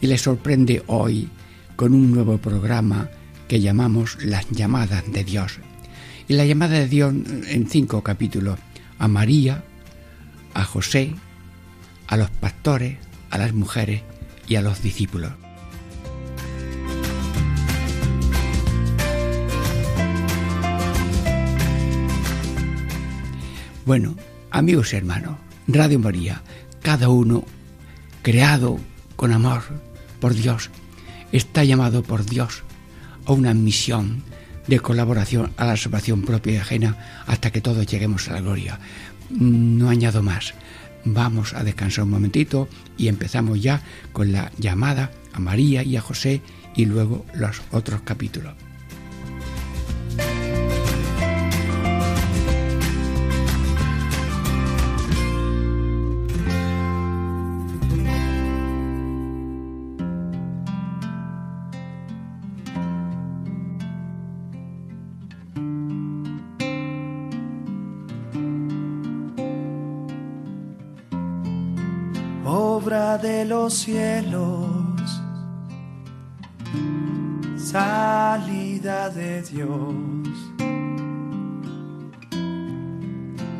y les sorprende hoy con un nuevo programa que llamamos Las llamadas de Dios. Y la llamada de Dios en cinco capítulos a María, a José, a los pastores, a las mujeres y a los discípulos. Bueno, amigos y hermanos, Radio María, cada uno creado con amor por Dios, está llamado por Dios a una misión de colaboración a la salvación propia y ajena hasta que todos lleguemos a la gloria. No añado más. Vamos a descansar un momentito y empezamos ya con la llamada a María y a José y luego los otros capítulos. Los cielos, salida de Dios.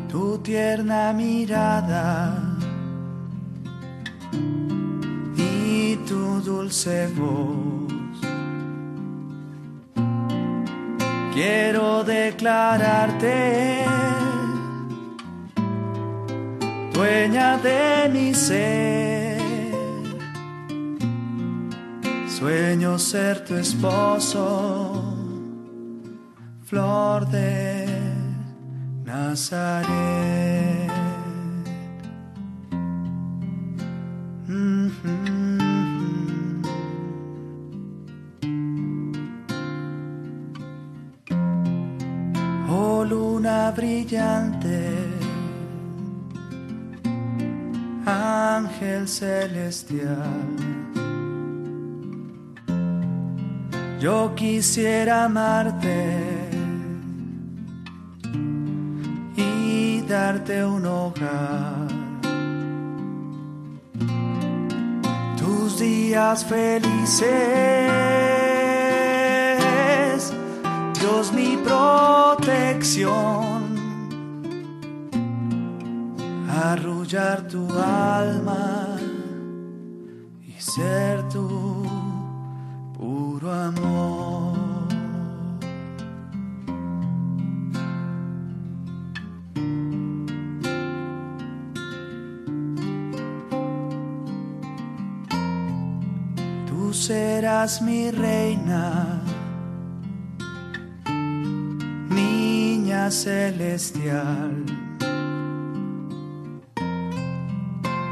Tu tierna mirada y tu dulce voz. Quiero declararte dueña de mi ser. Sueño ser tu esposo, flor de Nazaret. Oh luna brillante, ángel celestial Yo quisiera amarte y darte un hogar. Tus días felices, Dios mi protección. Arrullar tu alma y ser tu amor. Tú serás mi reina, niña celestial.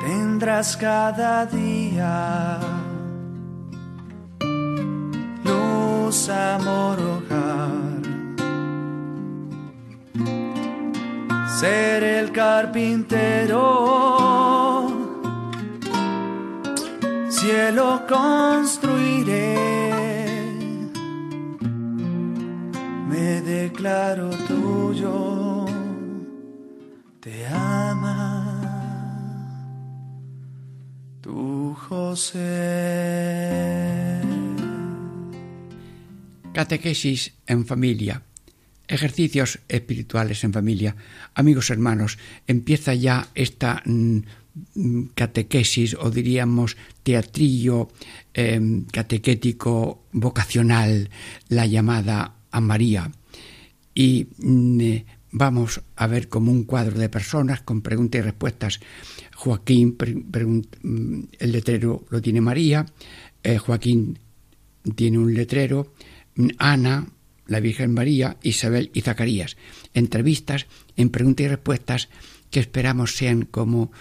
Tendrás cada día amor hogar. Ser el carpintero, cielo construiré. Me declaro tuyo, te ama tu José. Catequesis en familia. Ejercicios espirituales en familia. Amigos hermanos, empieza ya esta mm, catequesis o diríamos teatrillo em, catequético vocacional, la llamada a María. Y mm, vamos a ver como un cuadro de personas con preguntas y respuestas. Joaquín, mm, el letrero lo tiene María, eh, Joaquín tiene un letrero, Ana, la Virgen María, Isabel y Zacarías. Entrevistas en preguntas y respuestas que esperamos sean como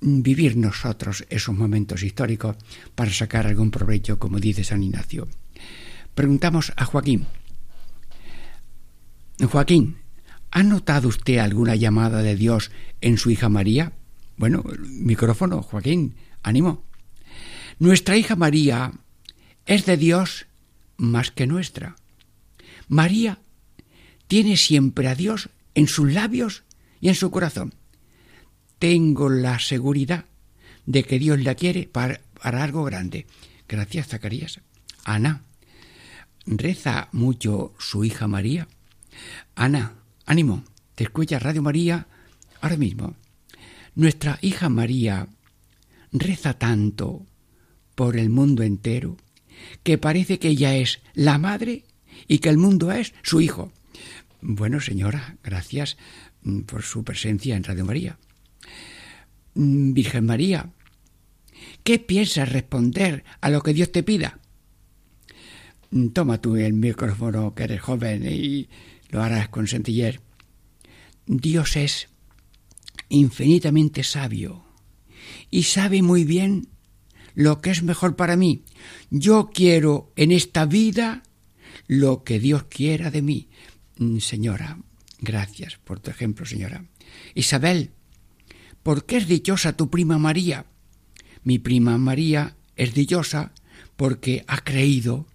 vivir nosotros esos momentos históricos para sacar algún provecho, como dice San Ignacio. Preguntamos a Joaquín. Joaquín, ¿ha notado usted alguna llamada de Dios en su hija María? Bueno, micrófono, Joaquín, ánimo. Nuestra hija María es de Dios más que nuestra. María tiene siempre a Dios en sus labios y en su corazón. Tengo la seguridad de que Dios la quiere para, algo grande. Gracias, Zacarías. Ana, ¿reza mucho su hija María? Ana, ánimo, te escucha Radio María ahora mismo. Nuestra hija María reza tanto por el mundo entero que parece que ella es la madre y que el mundo es su hijo. Bueno, señora, gracias mm, por su presencia en Radio María. Mm, Virgen María, ¿qué piensas responder a lo que Dios te pida? Mm, toma tú el micrófono que eres joven y lo harás con sencillez. Dios es infinitamente sabio y sabe muy bien lo que es mejor para mí. Yo quiero en esta vida lo que Dios quiera de mí. Mm, señora, gracias por tu ejemplo, señora. Isabel, ¿por qué es dichosa tu prima María? Mi prima María es dichosa porque ha creído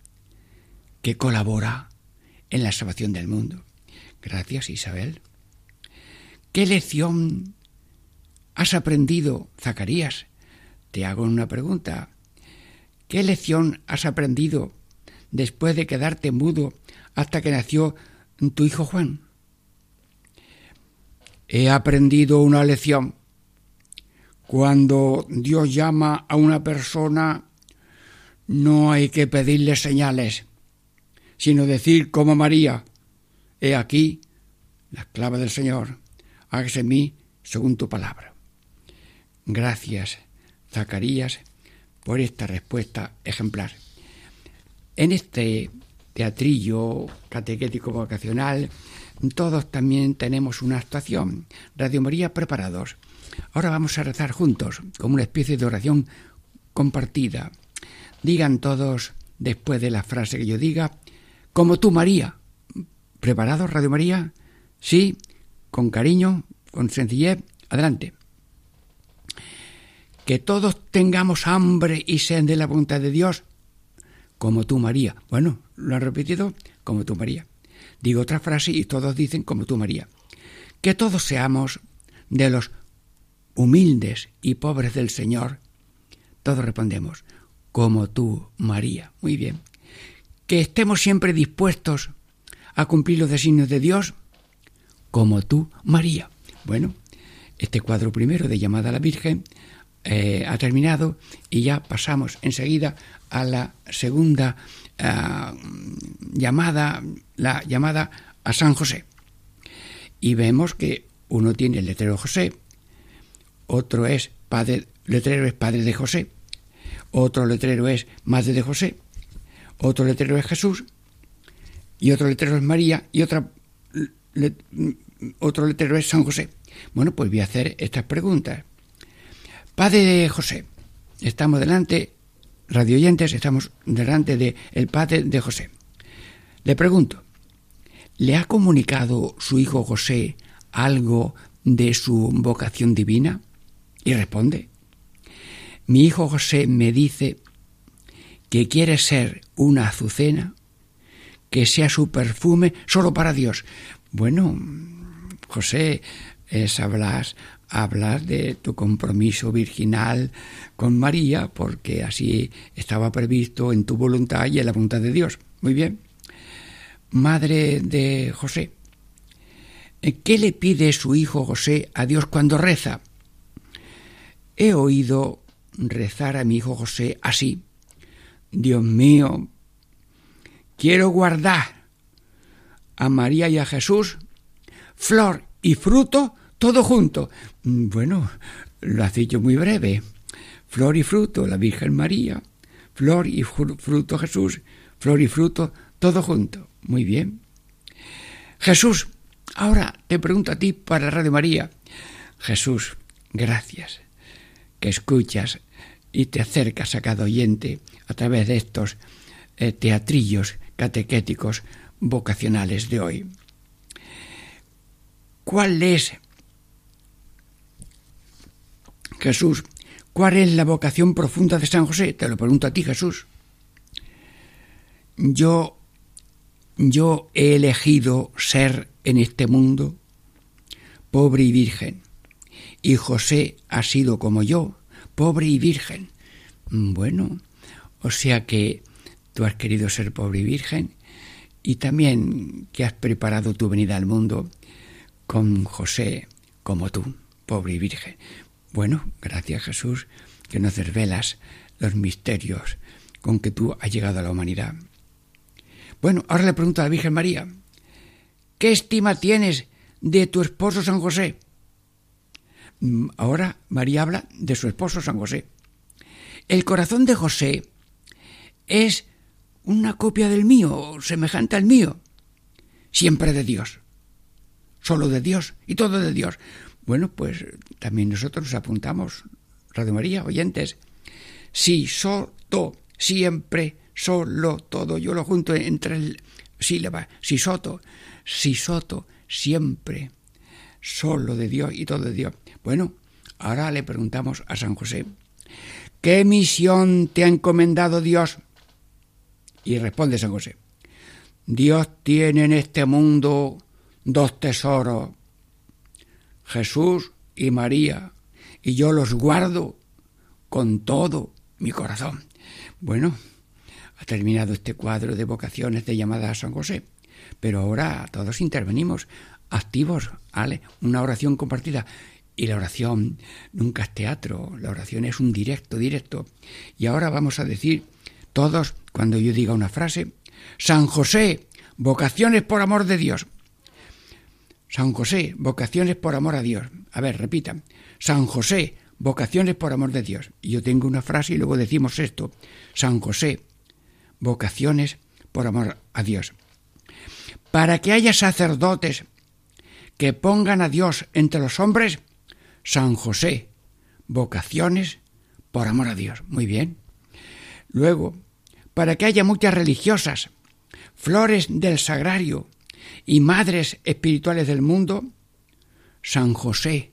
que colabora en la salvación del mundo. Gracias, Isabel. ¿Qué lección has aprendido, Zacarías? Te hago una pregunta. ¿Qué lección has aprendido después de quedarte mudo hasta que nació tu hijo Juan? He aprendido una lección. Cuando Dios llama a una persona, no hay que pedirle señales, sino decir como María, he aquí la esclava del Señor, hágase mí según tu palabra. Gracias, Zacarías, por esta respuesta ejemplar. En este teatrillo catequético vocacional, todos también tenemos una actuación. Radio María preparados. Ahora vamos a rezar juntos, como una especie de oración compartida. Digan todos, después de la frase que yo diga, como tú, María. ¿Preparados, Radio María? Sí, con cariño, con sencillez. Adelante que todos tengamos hambre y sed de la voluntad de Dios, como tú, María. Bueno, lo han repetido, como tú, María. Digo otra frase y todos dicen, como tú, María. Que todos seamos de los humildes y pobres del Señor. Todos respondemos, como tú, María. Muy bien. Que estemos siempre dispuestos a cumplir los designios de Dios, como tú, María. Bueno, este cuadro primero de llamada a la Virgen eh, ha terminado y ya pasamos enseguida a la segunda uh, llamada, la llamada a San José. Y vemos que uno tiene el letrero José, otro es padre, letrero es padre de José, otro letrero es madre de José, otro letrero es Jesús, y otro letrero es María, y otra, otro letrero es San José. Bueno, pues voy a hacer estas preguntas. Padre José. Estamos delante, radio oyentes, estamos delante del el padre de José. Le pregunto, ¿le ha comunicado su hijo José algo de su vocación divina? Y responde, mi hijo José me dice que quiere ser una azucena, que sea su perfume solo para Dios. Bueno, José, hablar hablas de tu compromiso virginal con María, porque así estaba previsto en tu voluntad y en la voluntad de Dios. Muy bien. Madre de José, ¿qué le pide su hijo José a Dios cuando reza? He oído rezar a mi hijo José así. Dios mío, quiero guardar a María y a Jesús flor y fruto todo junto. Mm, bueno, lo has dicho muy breve. Flor y fruto, la Virgen María. Flor y fruto Jesús. Flor y fruto, todo junto. Muy bien. Jesús, ahora te pregunto a ti para Radio María. Jesús, gracias. que escuchas y te acercas a cada oyente a través de estos eh, teatrillos catequéticos vocacionales de hoy. ¿Cuál es, Jesús, cuál es la vocación profunda de San José? Te lo pregunto a ti, Jesús. Yo, yo he elegido ser en este mundo pobre y virgen, y José ha sido como yo, pobre y virgen. Bueno, o sea que tú has querido ser pobre y virgen y también que has preparado tu venida al mundo con José como tú, pobre y virgen. Bueno, gracias Jesús que nos desvelas los misterios con que tú has llegado a la humanidad. Bueno, ahora le pregunto a la Virgen María, ¿qué estima tienes de tu esposo San José? Mm, ahora María habla de su esposo San José. El corazón de José es una copia del mío, semejante al mío, siempre de Dios, solo de Dios y todo de Dios. Bueno, pues también nosotros nos apuntamos, Radio María, oyentes, si soto, siempre, solo, todo, yo lo junto entre el sílaba, si soto, si soto, siempre, solo de Dios y todo de Dios. Bueno, ahora le preguntamos a San José, ¿qué misión te ha encomendado Dios? Y responde San José, Dios tiene en este mundo dos tesoros, Jesús y María, y yo los guardo con todo mi corazón. Bueno, ha terminado este cuadro de vocaciones de llamada a San José, pero ahora todos intervenimos, activos, ¿vale? Una oración compartida. Y la oración nunca es teatro, la oración es un directo, directo. Y ahora vamos a decir todos, cuando yo diga una frase, San José, vocaciones por amor de Dios. San José, vocaciones por amor a Dios. A ver, repitan. San José, vocaciones por amor de Dios. Y yo tengo una frase y luego decimos esto. San José, vocaciones por amor a Dios. Para que haya sacerdotes que pongan a Dios entre los hombres, San José, vocaciones por amor a Dios. Muy bien. Luego, para que haya muchas religiosas, flores del sagrario y madres espirituales del mundo, San José,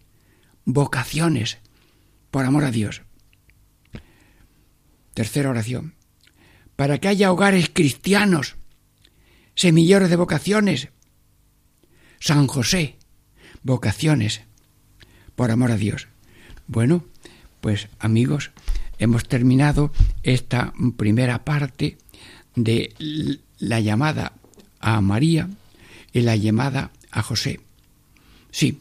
vocaciones por amor a Dios. Tercera oración. Para que haya hogares cristianos, semilleros de vocaciones, San José, vocaciones por amor a Dios. Bueno, pues amigos, hemos terminado esta primera parte de la llamada a María y la llamada a José. Sí,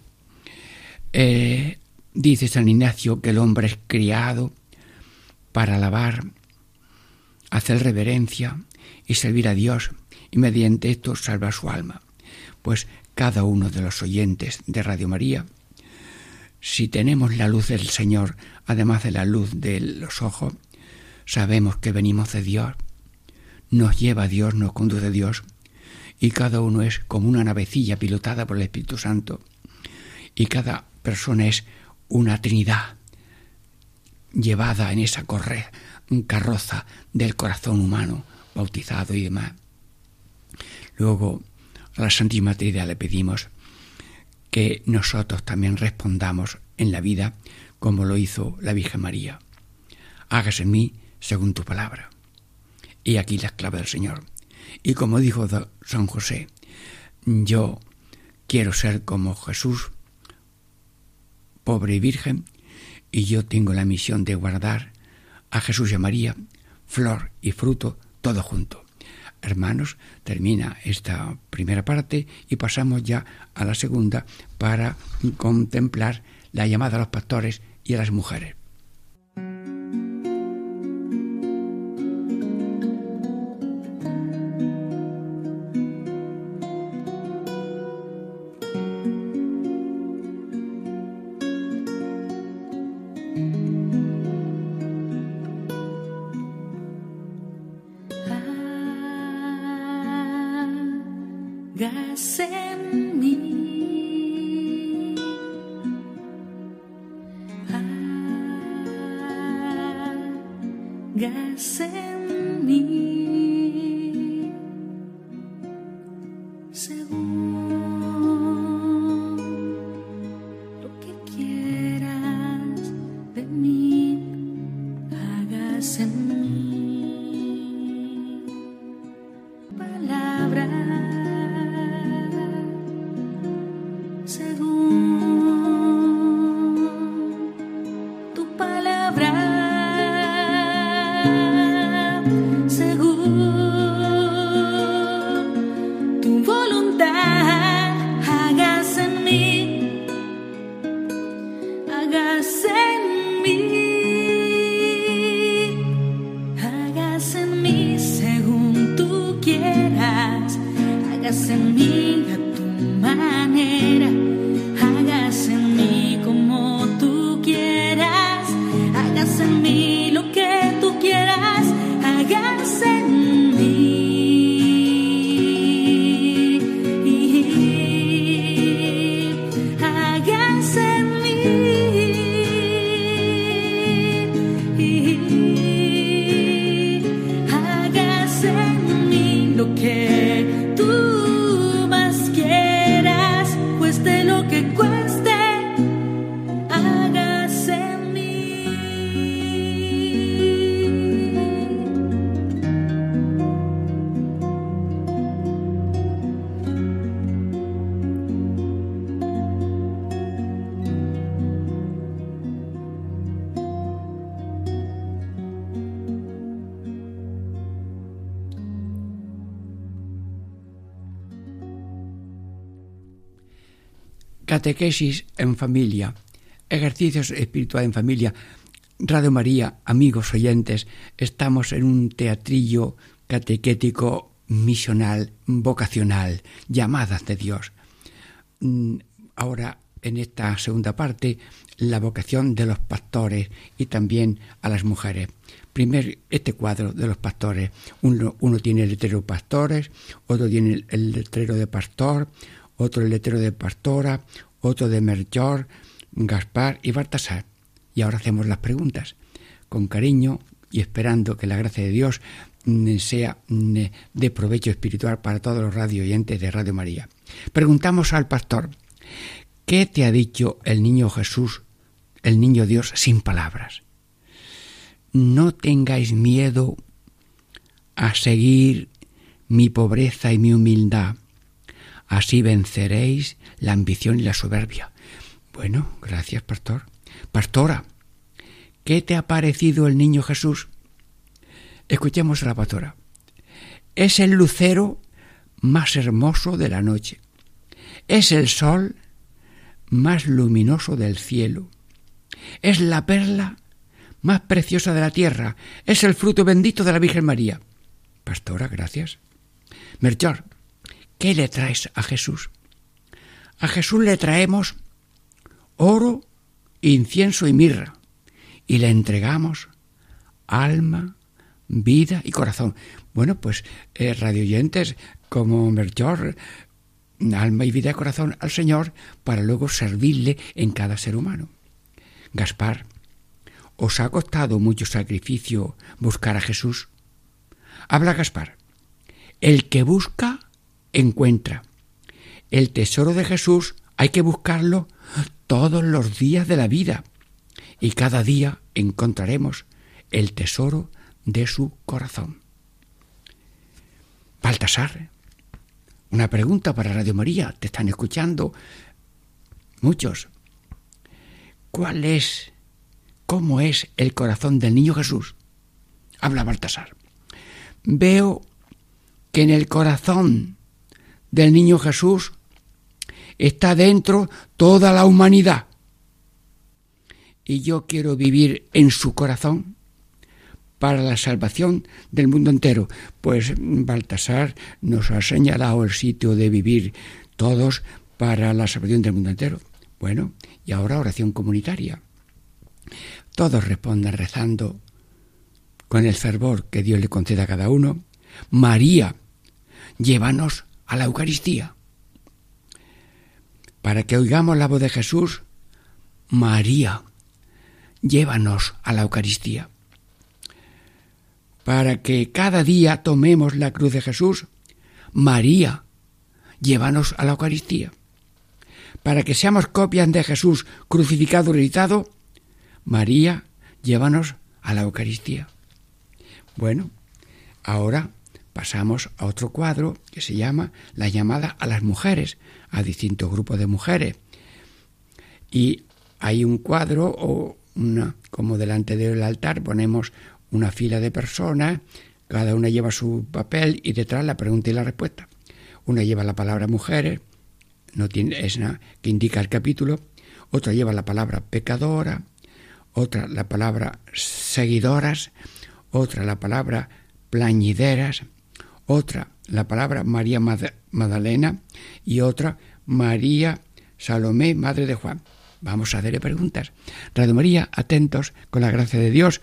eh, dice San Ignacio que el hombre es criado para alabar, hacer reverencia y servir a Dios y mediante esto salvar su alma. Pues cada uno de los oyentes de Radio María si tenemos la luz del Señor, además de la luz de los ojos, sabemos que venimos de Dios. Nos lleva Dios, nos conduce Dios. Y cada uno es como una navecilla pilotada por el Espíritu Santo. Y cada persona es una Trinidad llevada en esa carroza del corazón humano, bautizado y demás. Luego, a la Santísima Trinidad le pedimos que nosotros también respondamos en la vida como lo hizo la Virgen María. Hágase en mí según tu palabra. Y aquí la clave del Señor. Y como dijo San José, yo quiero ser como Jesús, pobre y virgen, y yo tengo la misión de guardar a Jesús y a María, flor y fruto, todo junto hermanos, termina esta primera parte y pasamos ya a la segunda para contemplar la llamada a los pastores y a las mujeres. Catequesis en familia, ejercicios espirituales en familia. Radio María, amigos oyentes, estamos en un teatrillo catequético misional, vocacional, llamadas de Dios. Mm, ahora, en esta segunda parte, la vocación de los pastores y también a las mujeres. Primero, este cuadro de los pastores. Uno, uno tiene el letrero pastores, otro tiene el letrero de pastor, otro el letrero de Pastora, otro de Melchor, Gaspar y Baltasar. Y ahora hacemos las preguntas, con cariño y esperando que la gracia de Dios mm, sea mm, de provecho espiritual para todos los radio oyentes de Radio María. Preguntamos al pastor, ¿qué te ha dicho el niño Jesús, el niño Dios, sin palabras? No tengáis miedo a seguir mi pobreza y mi humildad Así venceréis la ambición y la soberbia. Bueno, gracias, pastor. Pastora, ¿qué te ha parecido el niño Jesús? Escuchemos a la pastora. Es el lucero más hermoso de la noche. Es el sol más luminoso del cielo. Es la perla más preciosa de la tierra. Es el fruto bendito de la Virgen María. Pastora, gracias. ¿Qué le traes a Jesús? A Jesús le traemos oro, incienso y mirra y le entregamos alma, vida y corazón. Bueno, pues eh, radioyentes como Melchor, alma y vida y corazón al Señor para luego servirle en cada ser humano. Gaspar, ¿os ha costado mucho sacrificio buscar a Jesús? Habla Gaspar. El que busca, encuentra. El tesoro de Jesús hay que buscarlo todos los días de la vida y cada día encontraremos el tesoro de su corazón. Baltasar, una pregunta para Radio María, te están escuchando muchos. ¿Cuál es, cómo es el corazón del niño Jesús? Habla Baltasar. Veo que en el corazón del niño Jesús está dentro toda la humanidad. Y yo quiero vivir en su corazón para la salvación del mundo entero. Pues Baltasar nos ha señalado el sitio de vivir todos para la salvación del mundo entero. Bueno, y ahora oración comunitaria. Todos respondan rezando con el fervor que Dios le conceda a cada uno. María, llévanos a la Eucaristía. Para que oigamos la voz de Jesús, María, llévanos a la Eucaristía. para que cada día tomemos la cruz de Jesús, María, llévanos a la Eucaristía. Para que seamos copias de Jesús crucificado y resucitado, María, llévanos a la Eucaristía. Bueno, ahora pasamos a otro cuadro que se llama La llamada a las mujeres, a distintos grupos de mujeres. Y hay un cuadro o una, como delante del altar ponemos una fila de personas, cada una lleva su papel y detrás la pregunta y la respuesta. Una lleva la palabra mujeres, no tiene, es una, que indica el capítulo, otra lleva la palabra pecadora, otra la palabra seguidoras, otra la palabra plañideras, otra la palabra María Magdalena y otra María Salomé, madre de Juan. Vamos a hacerle preguntas. Radio María, atentos con la gracia de Dios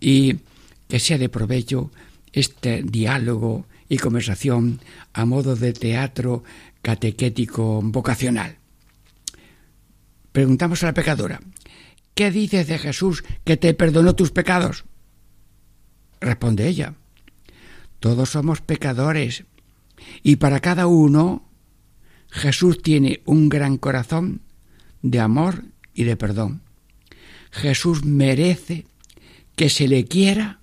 y que sea de provecho este diálogo y conversación a modo de teatro catequético vocacional. Preguntamos a la pecadora, ¿qué dices de Jesús que te perdonó tus pecados? Responde ella, todos somos pecadores y para cada uno Jesús tiene un gran corazón de amor y de perdón. Jesús merece que se le quiera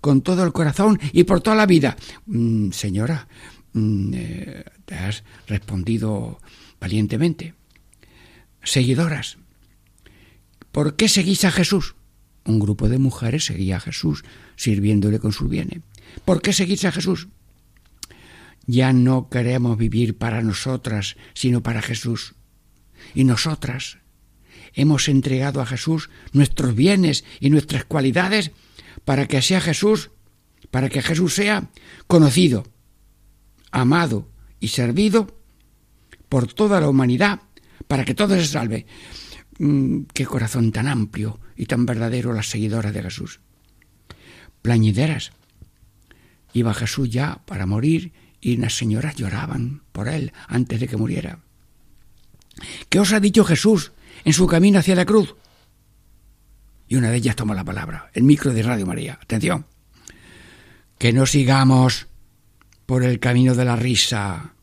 con todo el corazón y por toda la vida. Mm, señora, mm, eh, te has respondido valientemente. Seguidoras, ¿por qué seguís a Jesús? Un grupo de mujeres seguía a Jesús, sirviéndole con sus bienes. ¿Por qué seguís a Jesús? Ya no queremos vivir para nosotras, sino para Jesús. Y nosotras hemos entregado a Jesús nuestros bienes y nuestras cualidades para que sea Jesús, para que Jesús sea conocido, amado y servido por toda la humanidad, para que todo se salve. Mm, qué corazón tan amplio y tan verdadero las seguidoras de Jesús. Plañideras. Iba Jesús ya para morir y las señoras lloraban por él antes de que muriera. ¿Qué os ha dicho Jesús en su camino hacia la cruz? Y una de ellas toma la palabra, el micro de Radio María. Atención. Que no sigamos por el camino de la risa,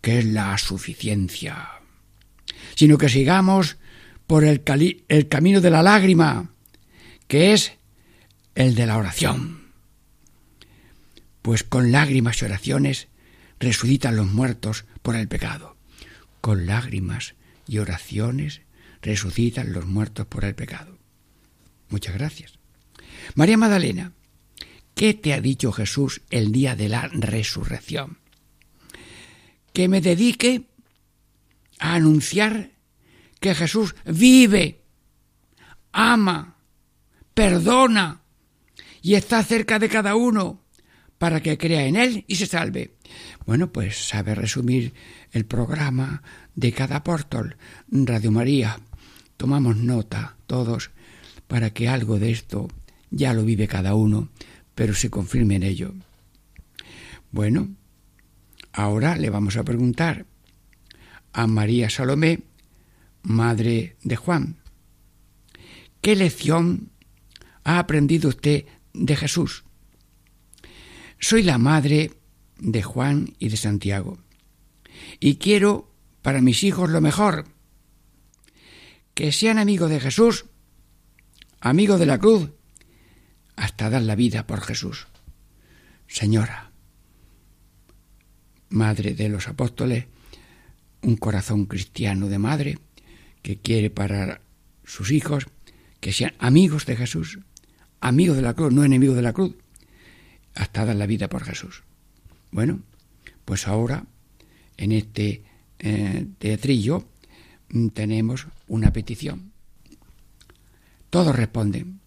que es la suficiencia, sino que sigamos por el, el camino de la lágrima, que es el de la oración. Pues con lágrimas y oraciones resucitan los muertos por el pecado. Con lágrimas y oraciones resucitan los muertos por el pecado. Muchas gracias. María Magdalena, ¿qué te ha dicho Jesús el día de la resurrección? Que me dedique a anunciar que Jesús vive, ama, perdona y está cerca de cada uno para que crea en Él y se salve. Bueno, pues sabe resumir el programa de cada apóstol, Radio María. Tomamos nota todos para que algo de esto ya lo vive cada uno, pero se confirme en ello. Bueno, ahora le vamos a preguntar a María Salomé, madre de Juan, ¿qué lección ha aprendido usted de Jesús? Soy la madre de Juan y de Santiago. Y quiero para mis hijos lo mejor, que sean amigos de Jesús amigo de la cruz, hasta dar la vida por Jesús. Señora, Madre de los Apóstoles, un corazón cristiano de madre que quiere para sus hijos que sean amigos de Jesús, amigos de la cruz, no enemigos de la cruz, hasta dar la vida por Jesús. Bueno, pues ahora en este eh, teatrillo mm, tenemos una petición. Todos responden,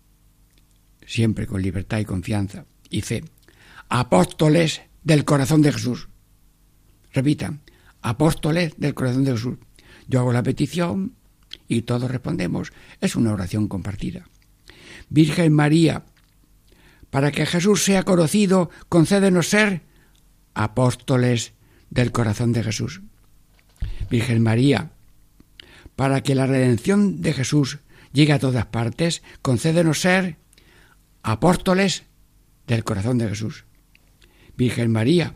siempre con libertad y confianza y fe. Apóstoles del corazón de Jesús. Repitan, apóstoles del corazón de Jesús. Yo hago la petición y todos respondemos. Es una oración compartida. Virgen María, para que Jesús sea conocido, concédenos ser apóstoles del corazón de Jesús. Virgen María, para que la redención de Jesús llegue a todas partes, concédenos ser apóstoles del corazón de Jesús. Virgen María,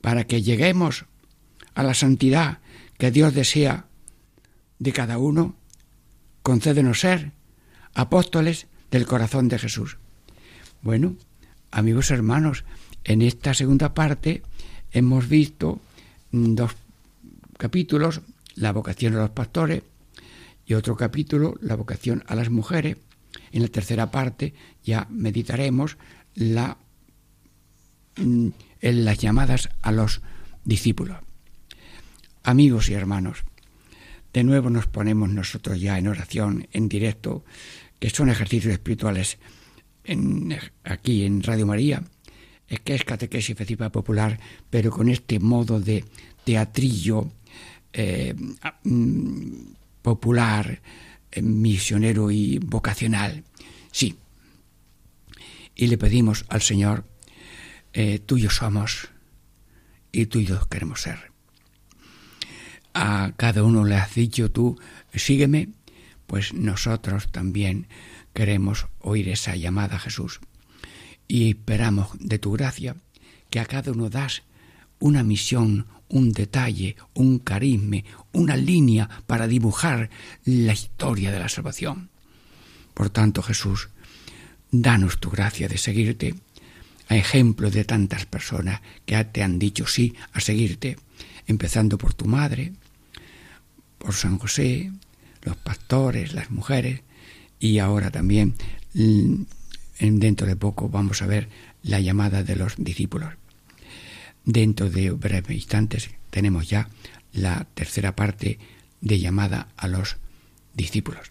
para que lleguemos a la santidad que Dios desea de cada uno, concédenos ser apóstoles del corazón de Jesús. Bueno, amigos hermanos, en esta segunda parte hemos visto dos capítulos, la vocación a los pastores, y otro capítulo, la vocación a las mujeres. En la tercera parte ya meditaremos la, mm, en las llamadas a los discípulos. Amigos y hermanos, de nuevo nos ponemos nosotros ya en oración, en directo, que son ejercicios espirituales aquí en Radio María, es que es catequesis efectiva popular, pero con este modo de teatrillo eh, mm, popular, eh, misionero y vocacional. Sí. Y le pedimos al Señor, eh, tuyos somos y tuyos queremos ser. A cada uno le has dicho tú, sígueme, pues nosotros también queremos oír esa llamada Jesús. Y esperamos de tu gracia que a cada uno das una misión, un detalle, un carisma, una línea para dibujar la historia de la salvación. Por tanto, Jesús, danos tu gracia de seguirte, a ejemplo de tantas personas que te han dicho sí a seguirte, empezando por tu madre, por San José, los pastores, las mujeres, y ahora también, dentro de poco, vamos a ver la llamada de los discípulos. Dentro de breves instantes tenemos ya la tercera parte de llamada a los discípulos.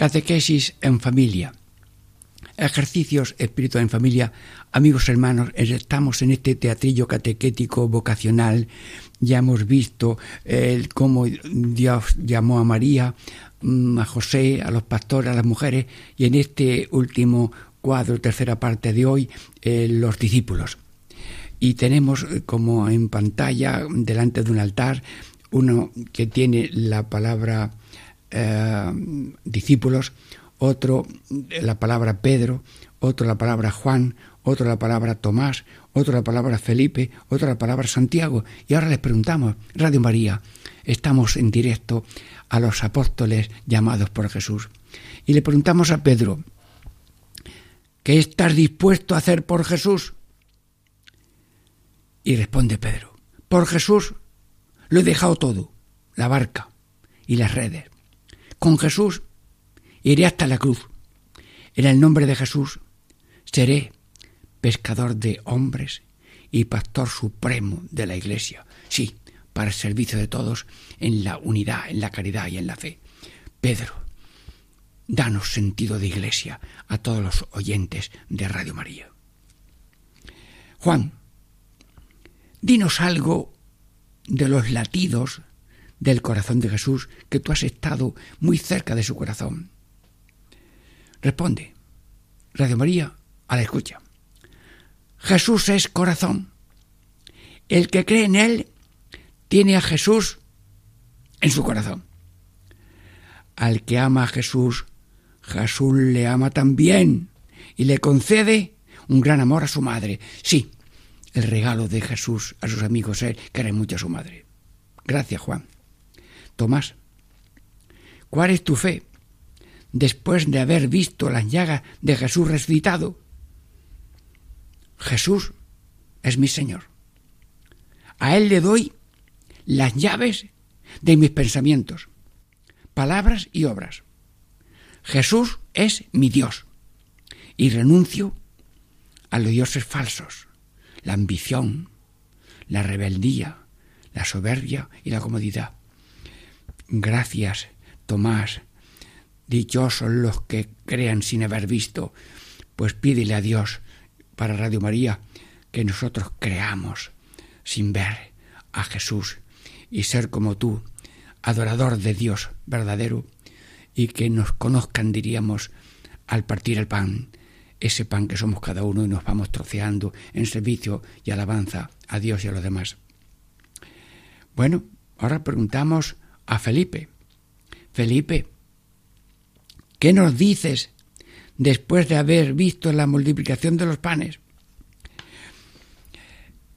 Catequesis en familia. Ejercicios espirituales en familia. Amigos hermanos, estamos en este teatrillo catequético vocacional. Ya hemos visto el cómo Dios llamó a María, mm, a José, a los pastores, a las mujeres, y en este último cuadro, tercera parte de hoy, eh, los discípulos. Y tenemos eh, como en pantalla, delante de un altar, uno que tiene la palabra eh, discípulos, otro la palabra Pedro, otro la palabra Juan, otro la palabra Tomás, otro la palabra Felipe, otro la palabra Santiago. Y ahora les preguntamos, Radio María, estamos en directo a los apóstoles llamados por Jesús. Y le preguntamos a Pedro, ¿qué estás dispuesto a hacer por Jesús? Y responde Pedro, por Jesús lo he dejado todo, la barca y las redes. Con Jesús iré hasta la cruz. En el nombre de Jesús seré pescador de hombres y pastor supremo de la Iglesia. Sí, para el servicio de todos en la unidad, en la caridad y en la fe. Pedro, danos sentido de Iglesia a todos los oyentes de Radio María. Juan, dinos algo de los latidos del corazón de Jesús, que tú has estado muy cerca de su corazón. Responde, Radio María, a la escucha. Jesús es corazón. El que cree en Él tiene a Jesús en su corazón. Al que ama a Jesús, Jesús le ama también y le concede un gran amor a su madre. Sí, el regalo de Jesús a sus amigos es querer mucho a su madre. Gracias, Juan. Tomás, ¿cuál es tu fe después de haber visto las llagas de Jesús resucitado? Jesús es mi Señor. A Él le doy las llaves de mis pensamientos, palabras y obras. Jesús es mi Dios y renuncio a los dioses falsos, la ambición, la rebeldía, la soberbia y la comodidad. Gracias, Tomás. Dichosos los que crean sin haber visto, pues pídele a Dios para Radio María que nosotros creamos sin ver a Jesús y ser como tú, adorador de Dios verdadero, y que nos conozcan, diríamos, al partir el pan, ese pan que somos cada uno y nos vamos troceando en servicio y alabanza a Dios y a los demás. Bueno, ahora preguntamos a Felipe. Felipe, ¿qué nos dices después de haber visto la multiplicación de los panes?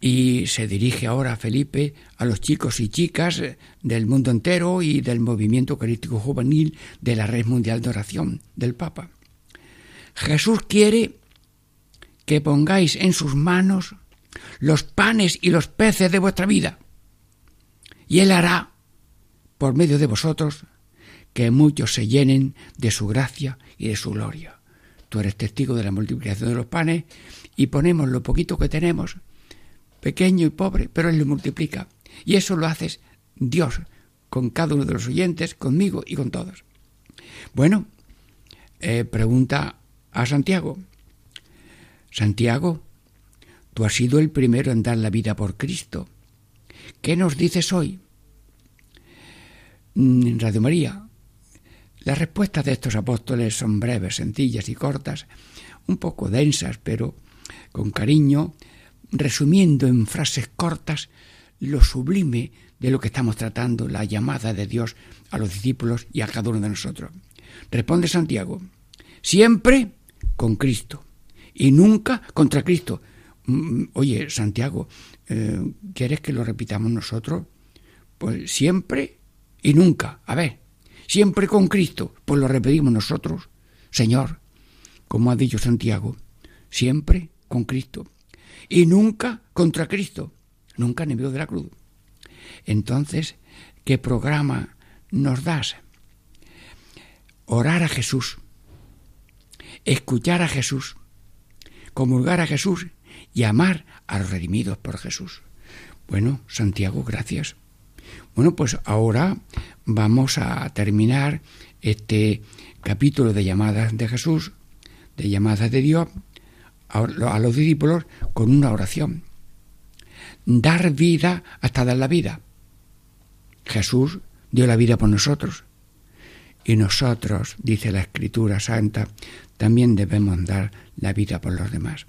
y se dirige ahora Felipe a los chicos y chicas del mundo entero y del movimiento eucarístico juvenil de la Red Mundial de Oración del Papa. Jesús quiere que pongáis en sus manos los panes y los peces de vuestra vida, y Él hará, por medio de vosotros, que muchos se llenen de su gracia y de su gloria. Tú eres testigo de la multiplicación de los panes y ponemos lo poquito que tenemos pequeño y pobre, pero Él lo multiplica. Y eso lo haces Dios con cada uno de los oyentes, conmigo y con todos. Bueno, eh, pregunta a Santiago. Santiago, tú has sido el primero en dar la vida por Cristo. ¿Qué nos dices hoy? Mm, en Radio María, las respuestas de estos apóstoles son breves, sencillas y cortas, un poco densas, pero con cariño, resumiendo en frases cortas lo sublime de lo que estamos tratando, la llamada de Dios a los discípulos y a cada uno de nosotros. Responde Santiago, siempre con Cristo y nunca contra Cristo. Mm, oye, Santiago, eh, ¿quieres que lo repitamos nosotros? Pues siempre y nunca. A ver, siempre con Cristo, pues lo repetimos nosotros. Señor, como ha dicho Santiago, siempre con Cristo y nunca contra Cristo, nunca enemigo de la cruz. Entonces, ¿qué programa nos das? Orar a Jesús, escuchar a Jesús, comulgar a Jesús y amar a los redimidos por Jesús. Bueno, Santiago, gracias. Bueno, pues ahora vamos a terminar este capítulo de llamadas de Jesús, de llamadas de Dios, a los discípulos con una oración. Dar vida hasta dar la vida. Jesús dio la vida por nosotros. Y nosotros, dice la Escritura Santa, también debemos dar la vida por los demás.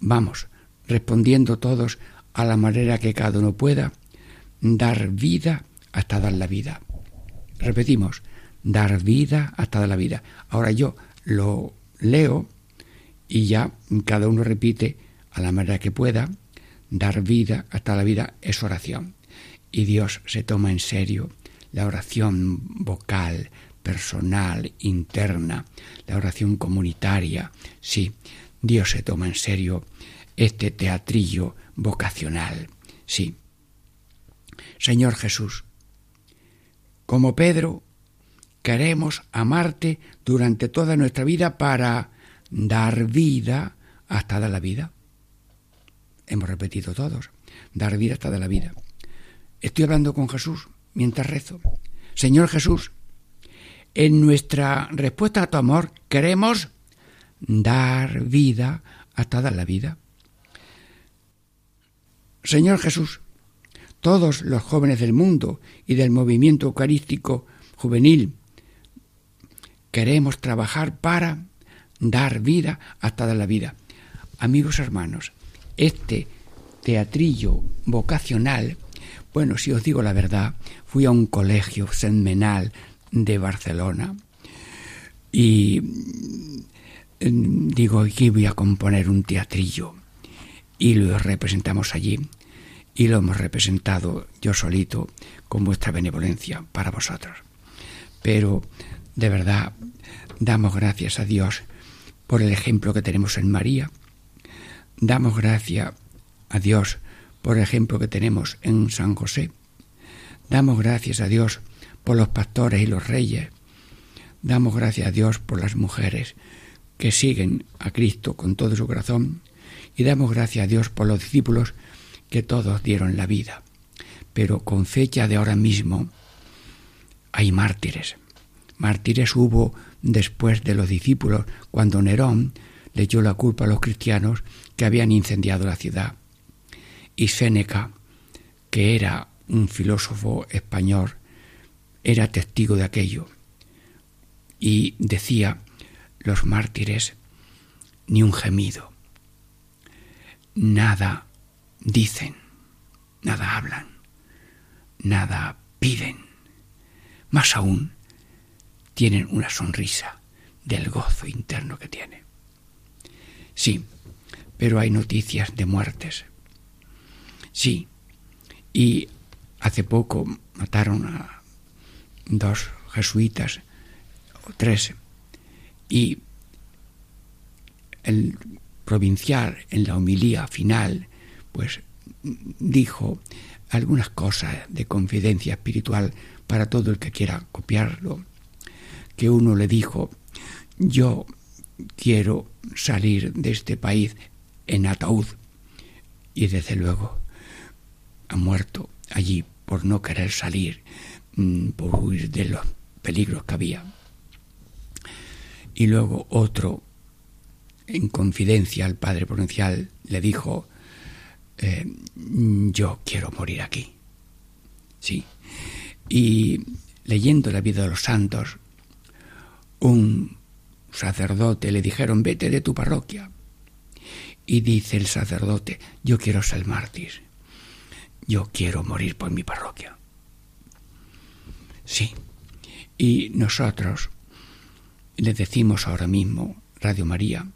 Vamos, respondiendo todos a la manera que cada uno pueda, dar vida hasta dar la vida. Repetimos, dar vida hasta dar la vida. Ahora yo lo leo y ya cada uno repite a la manera que pueda, dar vida hasta la vida es oración. Y Dios se toma en serio la oración vocal personal, interna, la oración comunitaria. Sí, Dios se toma en serio este teatrillo vocacional. Sí. Señor Jesús, como Pedro, queremos amarte durante toda nuestra vida para dar vida hasta de la vida. Hemos repetido todos, dar vida hasta de la vida. Estoy hablando con Jesús mientras rezo. Señor Jesús, en nuestra respuesta a tu amor queremos dar vida hasta dar la vida. Señor Jesús, todos los jóvenes del mundo y del movimiento eucarístico juvenil queremos trabajar para dar vida hasta dar la vida. Amigos hermanos, este teatrillo vocacional, bueno, si os digo la verdad, fui a un colegio semenal de Barcelona y mm, digo, aquí voy a componer un teatrillo y lo representamos allí y lo hemos representado yo solito con vuestra benevolencia para vosotros. Pero de verdad damos gracias a Dios por el ejemplo que tenemos en María. Damos gracias a Dios por el ejemplo que tenemos en San José. Damos gracias a Dios por los pastores y los reyes. Damos gracias a Dios por las mujeres que siguen a Cristo con todo su corazón. Y damos gracias a Dios por los discípulos que todos dieron la vida. Pero con fecha de ahora mismo hay mártires. Mártires hubo después de los discípulos cuando Nerón le la culpa a los cristianos que habían incendiado la ciudad. Y Séneca, que era un filósofo español, era testigo de aquello y decía, los mártires, ni un gemido, nada dicen, nada hablan, nada piden, más aún tienen una sonrisa del gozo interno que tiene. Sí, pero hay noticias de muertes. Sí, y hace poco mataron a dos jesuitas o tres y el provincial en la homilía final pues dijo algunas cosas de confidencia espiritual para todo el que quiera copiarlo que uno le dijo yo quiero salir de este país en ataúd y desde luego ha muerto allí por no querer salir Mm, por huir de los peligros que había. Y luego otro, en confidencia al padre provincial, le dijo, eh, yo quiero morir aquí. Sí. Y leyendo la vida de los santos, un sacerdote le dijeron, vete de tu parroquia. Y dice el sacerdote, yo quiero ser mártir, yo quiero morir por mi parroquia. Sí. Y nosotros le decimos ahora mismo, Radio María,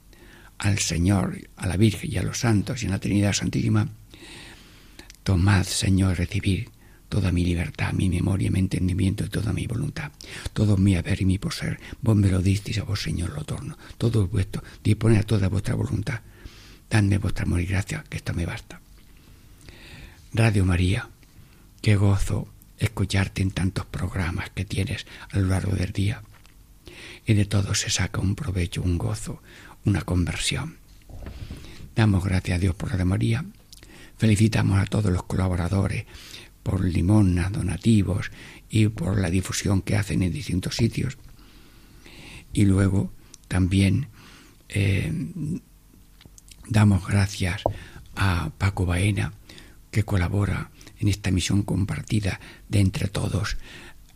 al Señor, a la Virgen y a los santos y a la Trinidad Santísima, tomad, Señor, recibir toda mi libertad, mi memoria, mi entendimiento y toda mi voluntad, todo mi haber y mi poseer. Vos me lo disteis a vos, Señor, lo torno. Todo es vuestro, disponed a toda vuestra voluntad. Dadme vuestra amor y gracia, que esto me basta. Radio María, qué gozo escucharte en tantos programas que tienes a lo largo del día. Y de todo se saca un provecho, un gozo, una conversión. Damos gracias a Dios por la María. Felicitamos a todos los colaboradores por limonas, donativos y por la difusión que hacen en distintos sitios. Y luego también eh, damos gracias a Paco Baena, que colabora en esta misión compartida de entre todos,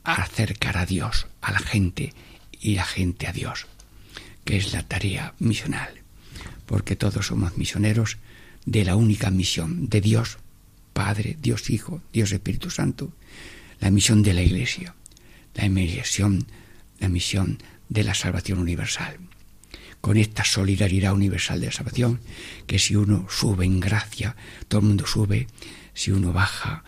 acercar a Dios, a la gente y la gente a Dios, que es la tarea misional, porque todos somos misioneros de la única misión de Dios, Padre, Dios Hijo, Dios Espíritu Santo, la misión de la Iglesia, la misión, la misión de la salvación universal. Con esta solidaridad universal de la salvación, que si uno sube en gracia, todo el mundo sube, si uno baja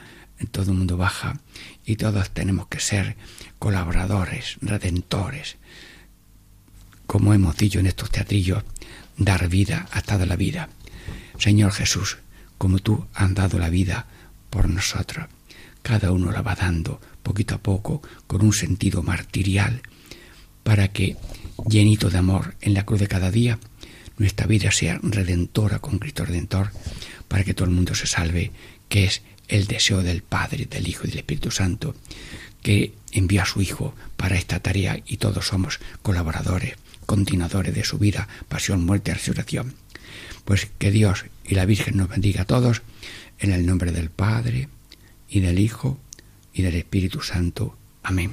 todo el mundo baja y todos tenemos que ser colaboradores, redentores. Como hemos dicho en estos teatrillos, dar vida hasta de la vida. Señor Jesús, como tú has dado la vida por nosotros, cada uno la va dando poquito a poco con un sentido martirial para que, llenito de amor en la cruz de cada día, nuestra vida sea redentora con Cristo Redentor, para que todo el mundo se salve, que es el deseo del Padre, del Hijo y del Espíritu Santo, que envió a su Hijo para esta tarea y todos somos colaboradores, continuadores de su vida, pasión, muerte resurrección. Pues que Dios y la Virgen nos bendiga a todos en el nombre del Padre y del Hijo y del Espíritu Santo. Amén.